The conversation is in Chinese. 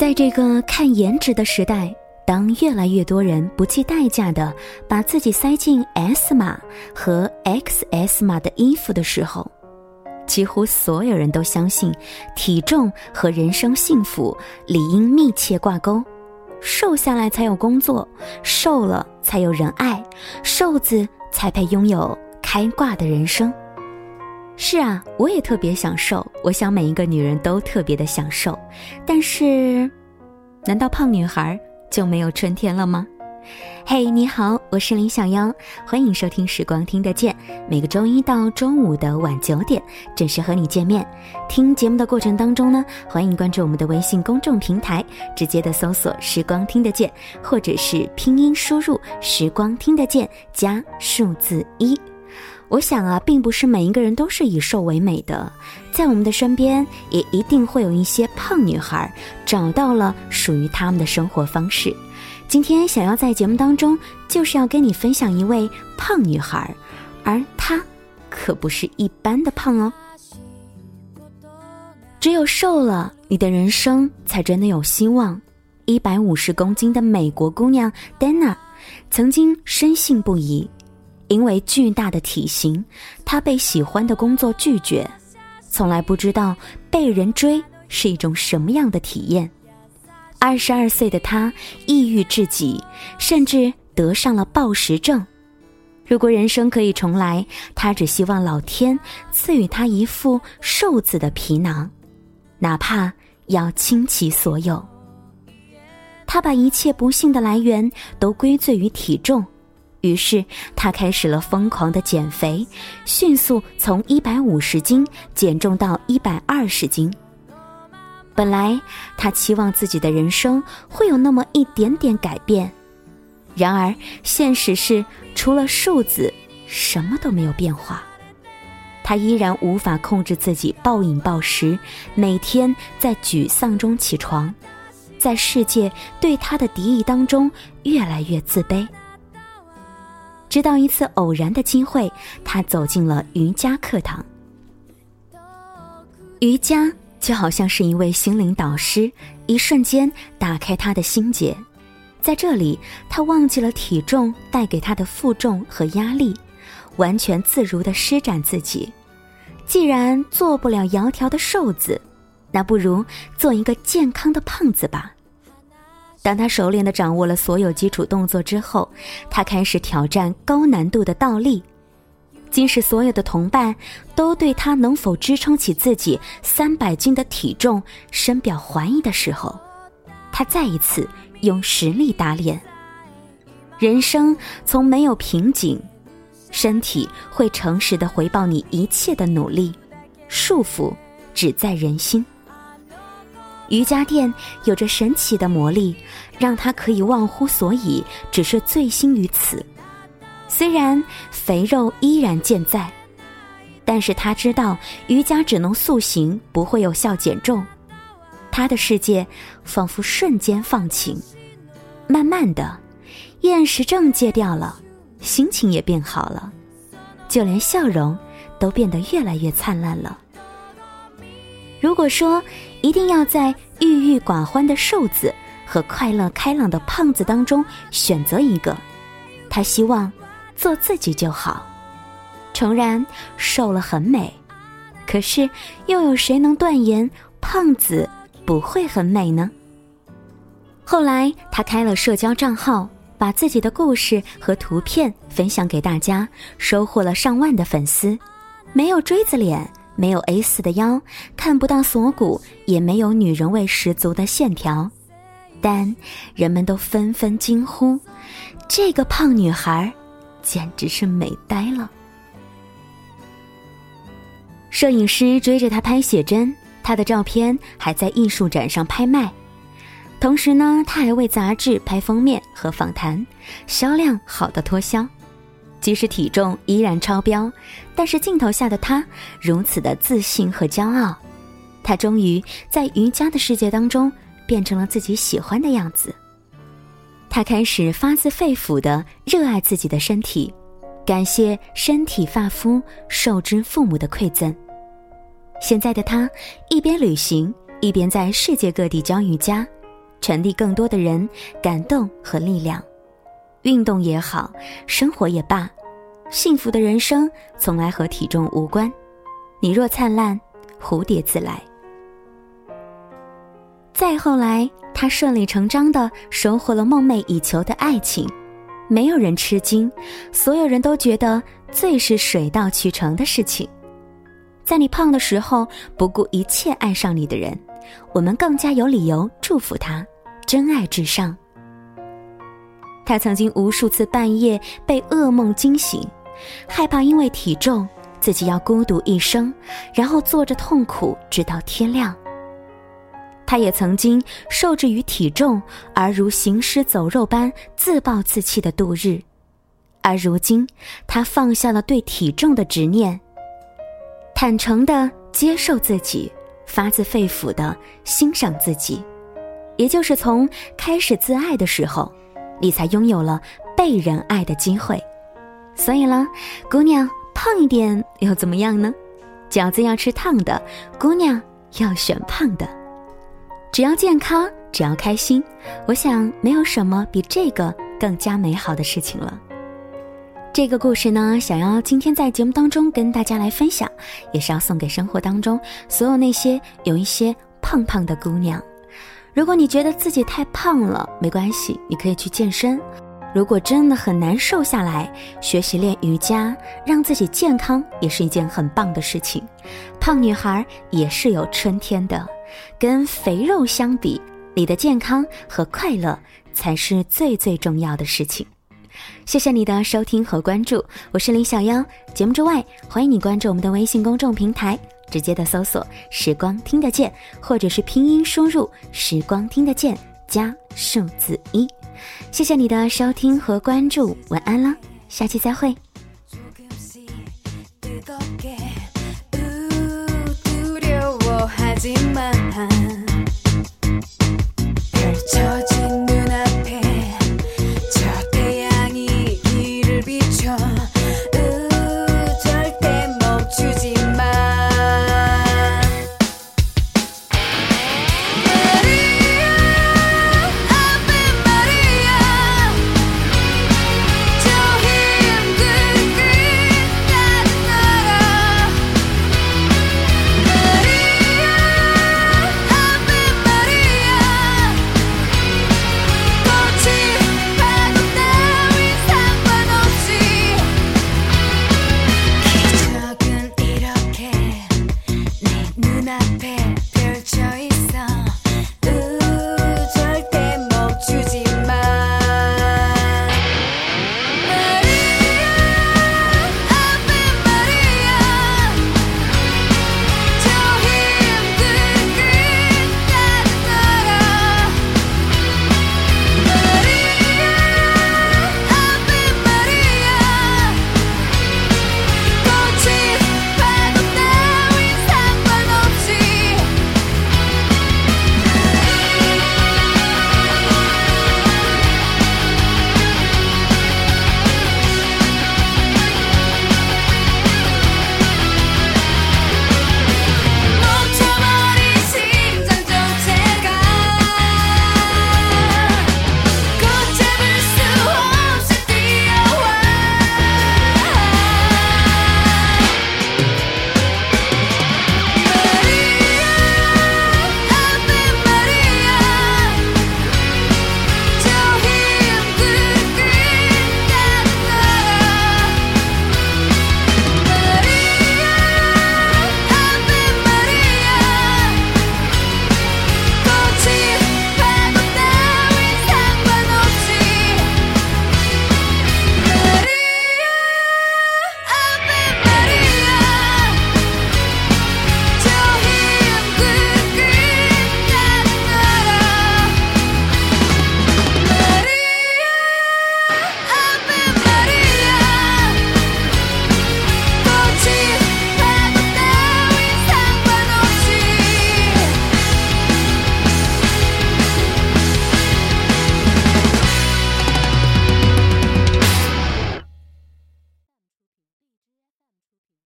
在这个看颜值的时代，当越来越多人不计代价的把自己塞进 S 码和 XS 码的衣服的时候，几乎所有人都相信体重和人生幸福理应密切挂钩。瘦下来才有工作，瘦了才有人爱，瘦子才配拥有开挂的人生。是啊，我也特别想瘦。我想每一个女人都特别的想瘦，但是，难道胖女孩就没有春天了吗？嘿，你好，我是林小妖，欢迎收听《时光听得见》。每个周一到周五的晚九点，准时和你见面。听节目的过程当中呢，欢迎关注我们的微信公众平台，直接的搜索“时光听得见”，或者是拼音输入“时光听得见”加数字一。我想啊，并不是每一个人都是以瘦为美的，在我们的身边也一定会有一些胖女孩找到了属于她们的生活方式。今天想要在节目当中，就是要跟你分享一位胖女孩，而她可不是一般的胖哦。只有瘦了，你的人生才真的有希望。一百五十公斤的美国姑娘 Dana，曾经深信不疑。因为巨大的体型，他被喜欢的工作拒绝，从来不知道被人追是一种什么样的体验。二十二岁的他抑郁至极，甚至得上了暴食症。如果人生可以重来，他只希望老天赐予他一副瘦子的皮囊，哪怕要倾其所有。他把一切不幸的来源都归罪于体重。于是，他开始了疯狂的减肥，迅速从一百五十斤减重到一百二十斤。本来他期望自己的人生会有那么一点点改变，然而现实是，除了数字，什么都没有变化。他依然无法控制自己暴饮暴食，每天在沮丧中起床，在世界对他的敌意当中越来越自卑。直到一次偶然的机会，他走进了瑜伽课堂。瑜伽就好像是一位心灵导师，一瞬间打开他的心结。在这里，他忘记了体重带给他的负重和压力，完全自如的施展自己。既然做不了窈窕的瘦子，那不如做一个健康的胖子吧。当他熟练的掌握了所有基础动作之后，他开始挑战高难度的倒立。即使所有的同伴都对他能否支撑起自己三百斤的体重深表怀疑的时候，他再一次用实力打脸。人生从没有瓶颈，身体会诚实的回报你一切的努力，束缚只在人心。瑜伽垫有着神奇的魔力，让他可以忘乎所以，只是醉心于此。虽然肥肉依然健在，但是他知道瑜伽只能塑形，不会有效减重。他的世界仿佛瞬间放晴，慢慢的，厌食症戒掉了，心情也变好了，就连笑容都变得越来越灿烂了。如果说一定要在郁郁寡欢的瘦子和快乐开朗的胖子当中选择一个，他希望做自己就好。诚然，瘦了很美，可是又有谁能断言胖子不会很美呢？后来，他开了社交账号，把自己的故事和图片分享给大家，收获了上万的粉丝。没有锥子脸。没有 A 四的腰，看不到锁骨，也没有女人味十足的线条，但人们都纷纷惊呼：“这个胖女孩，简直是美呆了！”摄影师追着她拍写真，她的照片还在艺术展上拍卖。同时呢，她还为杂志拍封面和访谈，销量好的脱销。即使体重依然超标，但是镜头下的他如此的自信和骄傲。他终于在瑜伽的世界当中变成了自己喜欢的样子。他开始发自肺腑的热爱自己的身体，感谢身体发肤受之父母的馈赠。现在的他一边旅行，一边在世界各地教瑜伽，传递更多的人感动和力量。运动也好，生活也罢，幸福的人生从来和体重无关。你若灿烂，蝴蝶自来。再后来，他顺理成章的收获了梦寐以求的爱情，没有人吃惊，所有人都觉得最是水到渠成的事情。在你胖的时候，不顾一切爱上你的人，我们更加有理由祝福他，真爱至上。他曾经无数次半夜被噩梦惊醒，害怕因为体重自己要孤独一生，然后坐着痛苦直到天亮。他也曾经受制于体重而如行尸走肉般自暴自弃的度日，而如今他放下了对体重的执念，坦诚的接受自己，发自肺腑的欣赏自己，也就是从开始自爱的时候。你才拥有了被人爱的机会，所以呢，姑娘胖一点又怎么样呢？饺子要吃烫的，姑娘要选胖的。只要健康，只要开心，我想没有什么比这个更加美好的事情了。这个故事呢，想要今天在节目当中跟大家来分享，也是要送给生活当中所有那些有一些胖胖的姑娘。如果你觉得自己太胖了，没关系，你可以去健身。如果真的很难瘦下来，学习练瑜伽，让自己健康也是一件很棒的事情。胖女孩也是有春天的，跟肥肉相比，你的健康和快乐才是最最重要的事情。谢谢你的收听和关注，我是林小妖。节目之外，欢迎你关注我们的微信公众平台。直接的搜索“时光听得见”，或者是拼音输入“时光听得见”加数字一。谢谢你的收听和关注，晚安了，下期再会。 하지만